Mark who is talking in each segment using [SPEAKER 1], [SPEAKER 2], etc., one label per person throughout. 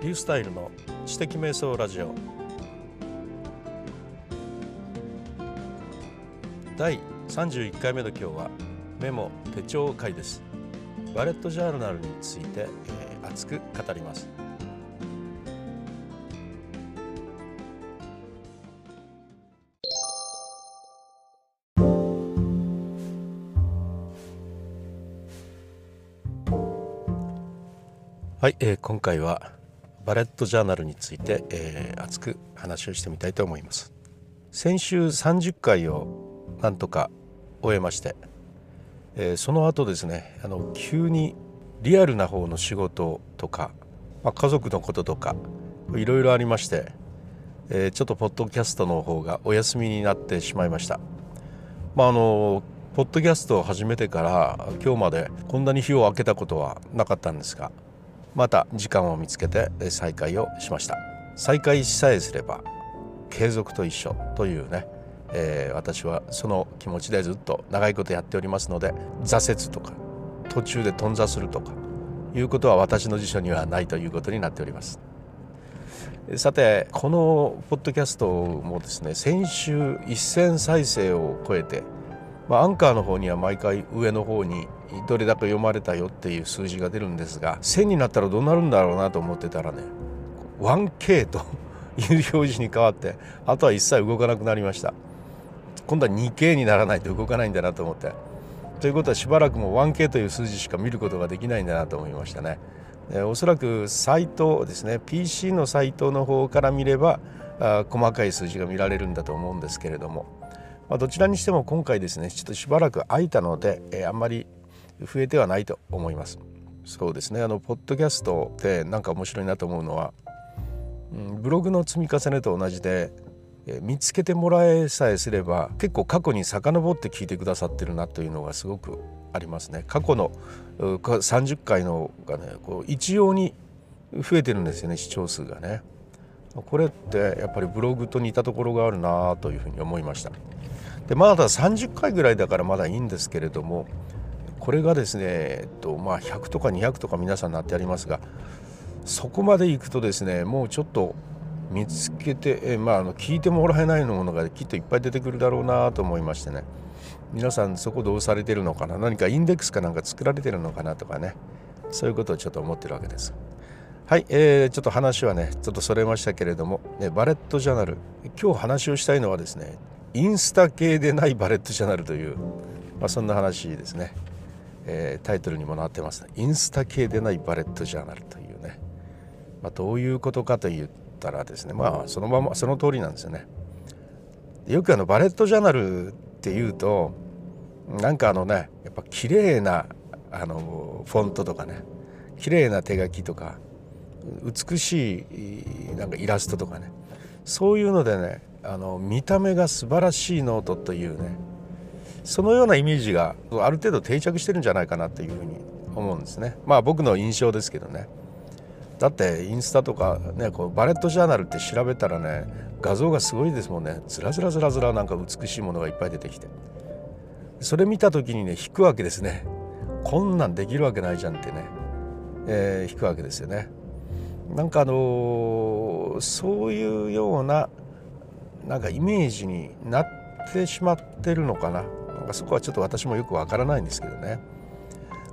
[SPEAKER 1] リュースタイルの知的瞑想ラジオ。第31回目の今日はメモ手帳会です。バレットジャーナルについて、えー、熱く語ります。はい、えー、今回はバレットジャーナルについて、えー、熱く話をしてみたいと思います。先週30回をなんとか終えまして、えー、その後ですねあの急にリアルな方の仕事とか、まあ、家族のこととかいろいろありまして、えー、ちょっとポッドキャストの方がお休みになってしまいました。まああのポッドキャストを始めてから今日までこんなに日を空けたことはなかったんですがまた時間を見つけて再開をしました。再開さえすれば継続と一緒というね、えー、私はその気持ちでずっと長いことやっておりますので挫折とか途中で頓挫するとかいうことは私の辞書にはないということになっております。さてこのポッドキャストもですね先週1000再生を超えて、まあ、アンカーの方には毎回上の方にどれだけ読まれたよっていう数字が出るんですが1000になったらどうなるんだろうなと思ってたらね 1K という表示に変わってあとは一切動かなくなりました。今度は 2K にならないと動かないんだなと思って。ということはしばらくも 1K という数字しか見ることができないんだなと思いましたね。おそらくサイトですね PC のサイトの方から見れば細かい数字が見られるんだと思うんですけれども、ま、どちらにしても今回ですねちょっとしばらく空いたので、えー、あんまり増えてはないと思います。そうですね。あのポッドキャストってなんか面白いなと思うのは、うん、ブログの積み重ねと同じで見つけてもらえさえすれば結構過去に遡って聞いてくださってるなというのがすごくありますね。過去の30回のがねこう一様に増えてるんですよね視聴数がね。これってやっぱりブログと似たところがあるなというふうに思いました。でまだ30回ぐらいだからまだいいんですけれどもこれがですね、えっとまあ、100とか200とか皆さんなってありますがそこまでいくとですねもうちょっと見つけて、えまあ、あの聞いてもらえないようなものがきっといっぱい出てくるだろうなと思いましてね皆さんそこどうされてるのかな？何かインデックスかなんか作られてるのかなとかねそういうことをちょっと思ってるわけです。はい、えー、ちょっと話はねちょっとそれましたけれども、ね、バレットジャーナル今日話をしたいのはですねインスタ系でないバレットジャーナルという、まあ、そんな話ですね。えー、タイトルにもなってます、インスタ系でないバレットジャーナルというね、まあ、どういうことかと言ったらですね。まあそのままその通りなんですよね。よくあのバレットジャーナルっていうとなんかあのねやっぱ綺麗なあのフォントとかね。綺麗な手書きとか美しいなんかイラストとかね。そういうのでねあの見た目が素晴らしいノートというねそのようなイメージがある程度定着してるんじゃないかなというふうに思うんですね。まあ僕の印象ですけどね。だってインスタとかねこうバレットジャーナルって調べたらね画像がすごいですもんね。ずらずらずらずらなんか美しいものがいっぱい出てきて。それ見た時にね引くわけですね。こんなんできるわけないじゃんってね、えー、引くわけですよね。なんかあのー、そういうようななんかイメージになってしまってるのかな。かそこはちょっと私もよくわからないんですけどね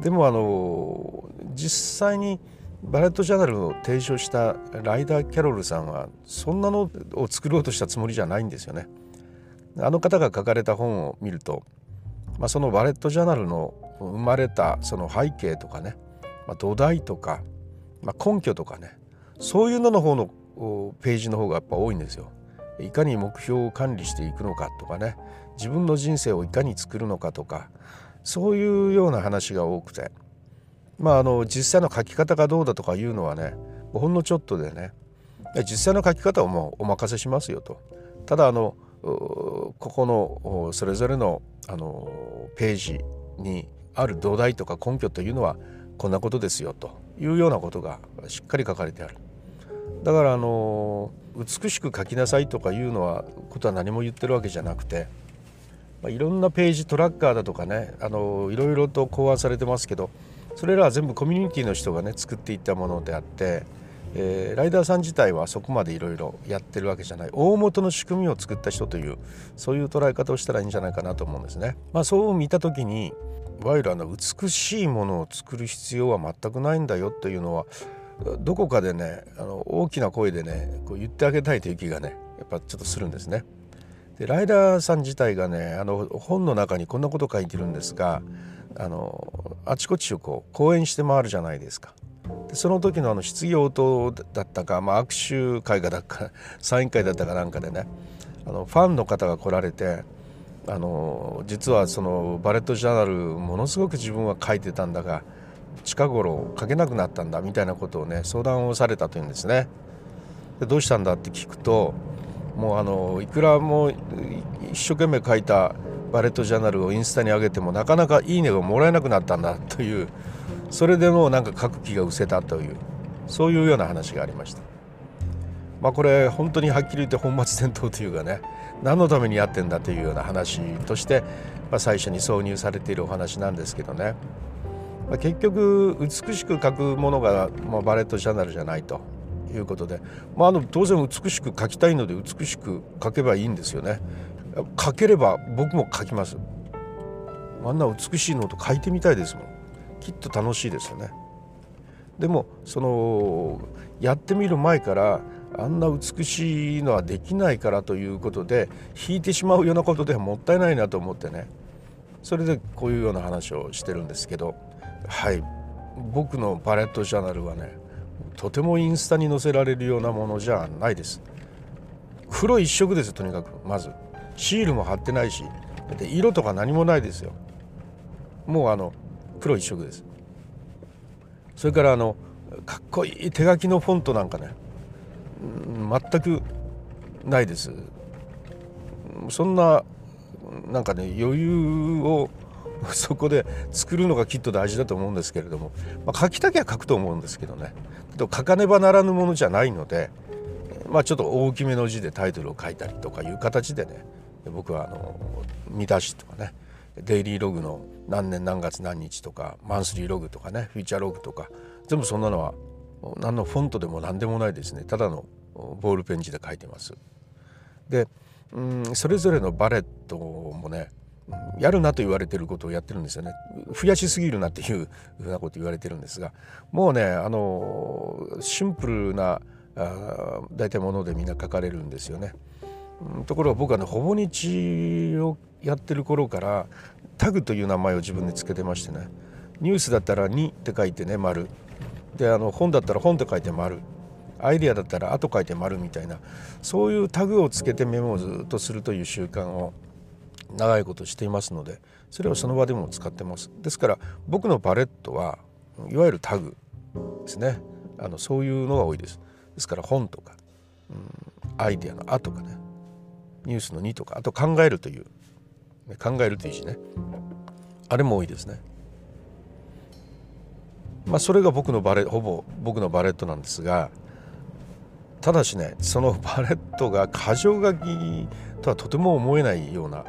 [SPEAKER 1] でもあの実際にバレットジャーナルを提唱したライダー・キャロルさんはそんなのを作ろうとしたつもりじゃないんですよね。あの方が書かれた本を見ると、まあ、そのバレットジャーナルの生まれたその背景とかね、まあ、土台とか、まあ、根拠とかねそういうのの方のページの方がやっぱ多いんですよ。いかに目標を管理していくのかとかね自分の人生をいかに作るのかとかそういうような話が多くてまああの実際の書き方がどうだとかいうのはねほんのちょっとでね実際の書き方をもうお任せしますよとただあのここのそれぞれのあのページにある土台とか根拠というのはこんなことですよというようなことがしっかり書かれてある。だからあの美しく書きなさいとかいうのはことは何も言ってるわけじゃなくてまあ、いろんなページトラッカーだとかねあのいろいろと考案されてますけどそれらは全部コミュニティの人がね作っていったものであってえー、ライダーさん自体はそこまでいろいろやってるわけじゃない大元の仕組みを作った人というそういう捉え方をしたらいいんじゃないかなと思うんですね。まあ、そう見た時にいわゆるあの美しいものを作る必要は全くないんだよというのはどこかでねあの大きな声でねこう言ってあげたいという気がねやっぱちょっとするんですね。でライダーさん自体がねあの本の中にこんなこと書いてるんですがあのあちこちをこう講演して回るじゃないですか。でその時のあの質疑応答だったか、まあ、握手会がだか サイン会だったかなんかでねあのファンの方が来られてあの実はそのバレットジャーナルものすごく自分は書いてたんだが近頃書けなくなったんだみたいなことをね相談をされたというんですね。でどうしたんだって聞くともうあのいくらも一生懸命書いたバレットジャーナルをインスタに上げてもなかなかいいねがもらえなくなったんだというそれでもうなんか書く気が失せたというそういうような話がありました。まあ、これ本当にはっきり言って本末転倒というかね何のためにやってんだというような話として、ま、最初に挿入されているお話なんですけどね、ま、結局美しく書くものが、ま、バレットジャーナルじゃないということで、まあ、あの当然美しく書きたいので美しく書けばいいんですよね。書ければ僕も書きます。あんな美しいノート書いてみたいですもん。きっと楽しいですよね。でもそのやってみる前からあんな美しいのはできないからということで引いてしまうようなことではもったいないなと思ってね。それでこういうような話をしてるんですけど。はい。僕のパレットジャーナルはねとてもインスタに載せられるようなものじゃないです。黒一色ですとにかく。まず。シールも貼ってないし。で色とか何もないですよ。もうあの黒一色です。それからあのかっこいい手書きのフォントなんかね。全くないです。そんななんかね余裕をそこで作るのがきっと大事だと思うんですけれども、まあ、書きたきゃ書くと思うんですけどね。と書かねばならぬものじゃないので、まあ、ちょっと大きめの字でタイトルを書いたりとかいう形でね僕はあの見出しとかねデイリーログの何年何月何日とかマンスリーログとかねフィーチャーログとか全部そんなのは何のフォントでも何でもないですねただのボールペン字で書いてます。でうんそれぞれのバレットもねやるなと言われてることをやってるんですよね。増やしすぎるなっていう ふうなこと言われてるんですがもうねあのシンプルなあ大体ものでみんな書かれるんですよね。ところが僕はねほぼ日をやってる頃からタグという名前を自分で付けてましてねニュースだったら「に」って書いてね丸。であの本だったら「本」って書いて丸。アイデアだったら「あ」と書いて丸みたいなそういうタグをつけてメモをずっとするという習慣を長いことしていますのでそれをその場でも使ってます。ですから僕のパレットはいわゆるタグですね。あのそういうのが多いです。ですから本とか、うん、アイデアの「あ」とかねニュースの2とかあと考えるという考えるという字ね。あれも多いですね。まあそれが僕のバレほぼ僕のバレットなんですがただしねそのバレットが箇条書きとはとても思えないような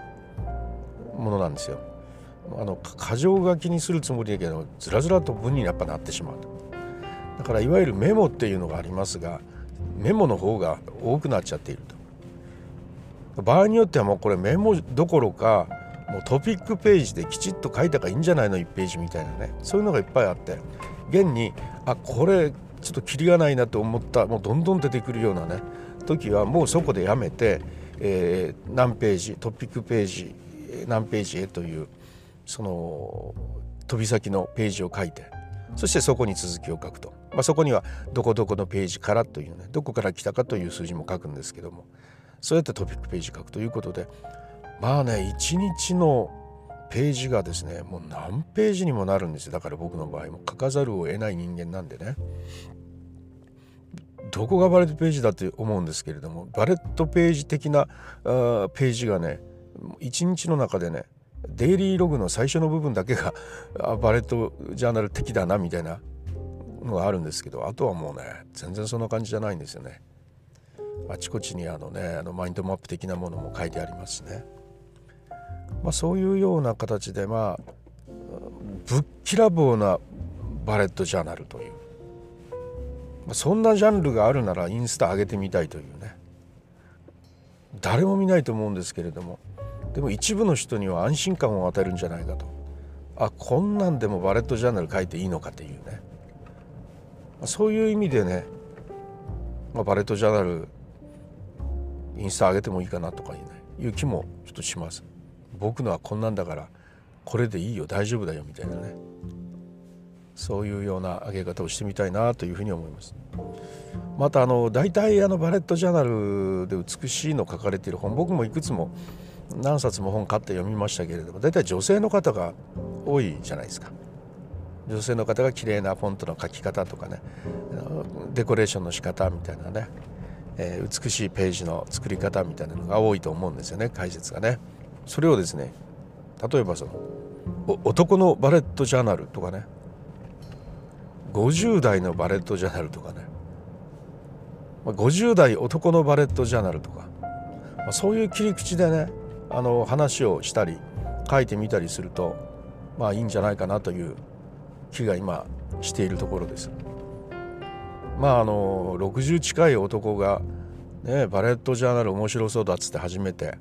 [SPEAKER 1] ものなんですよ。あの箇条書きにするつもりだけどずらずらと文にやっぱなってしまうだからいわゆるメモっていうのがありますがメモの方が多くなっちゃっていると。場合によってはもうこれメモどころかもうトピックページできちっと書いた方がいいんじゃないの？1ページみたいなね。そういうのがいっぱいあって。現にあこれちょっとキリがないなと思ったもうどんどん出てくるようなね時はもうそこでやめて、えー、何ページトピックページ何ページへというその飛び先のページを書いてそしてそこに続きを書くと、まあ、そこにはどこどこのページからというねどこから来たかという数字も書くんですけどもそうやってトピックページ書くということでまあね一日のページがですねもう何ページにもなるんですよ。だから僕の場合も書かざるを得ない人間なんでね。どこがバレットページだって思うんですけれどもバレットページ的なあページがね一日の中でねデイリーログの最初の部分だけがバレットジャーナル的だなみたいなのがあるんですけどあとはもうね全然そんな感じじゃないんですよね。あちこちにあのねあのマインドマップ的なものも書いてありますしね。まあ、そういうような形でまあぶっきらぼうなバレットジャーナルというまそんなジャンルがあるならインスタ上げてみたいというね誰も見ないと思うんですけれどもでも一部の人には安心感を与えるんじゃないかと。あこんなんでもバレットジャーナル書いていいのかっていうね。そういう意味でね、まあ、バレットジャーナルインスタ上げてもいいかなとかいう,、ね、いう気もちょっとします。僕のはこんなんだからこれでいいよ大丈夫だよみたいなね。そういうような上げ方をしてみたいなというふうに思います。またあの大体あのバレットジャーナルで美しいの書かれている本僕もいくつも何冊も本買って読みましたけれども大体女性の方が多いじゃないですか。女性の方が綺麗なフォントの書き方とかねデコレーションの仕方みたいなね、えー、美しいページの作り方みたいなのが多いと思うんですよね解説がね。それをですね例えばその男のバレットジャーナルとかね50代のバレットジャーナルとかね50代男のバレットジャーナルとかまあそういう切り口でねあの話をしたり書いてみたりするとまあいいんじゃないかなという気が今しているところです。まああの60近い男が、ね、バレットジャーナル面白そうだっつって始めて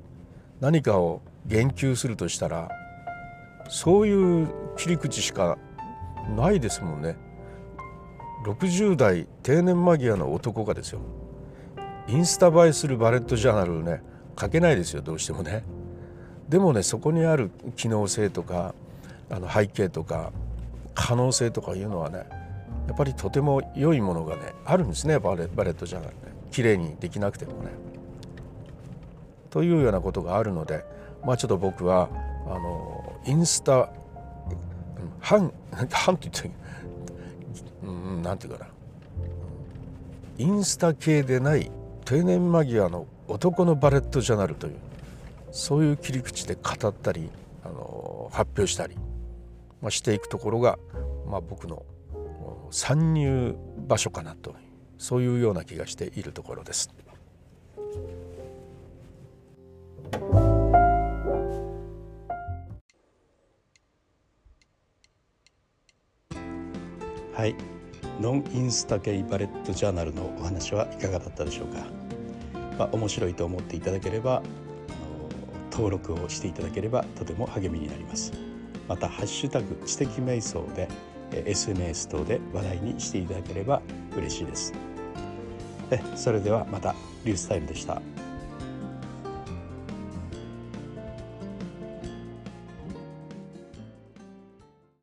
[SPEAKER 1] 何かを言及するとしたらそういう切り口しかないですもんね。60代定年間際の男がですよインスタ映えするバレットジャーナルね書けないですよどうしてもね。でもねそこにある機能性とかあの背景とか可能性とかいうのはねやっぱりとても良いものがねあるんですね。バレバレットジャーナルね綺麗にできなくてもね。というようなことがあるのでまあちょっと僕はあのインスタ反反 って言ってうんなんていうかな。インスタ系でない定年間際の男のバレットジャーナルという。そういう切り口で語ったりあの発表したり、まあ、していくところが、まあ、僕の参入場所かなとそういうような気がしているところです。はいノンインスタ系バレットジャーナルのお話はいかがだったでしょうか、まあ、面白いと思っていただければ登録をしていただければとても励みになりますまたハッシュタグ知的瞑想で SNS 等で話題にしていただければ嬉しいですそれではまたリュースタイルでした。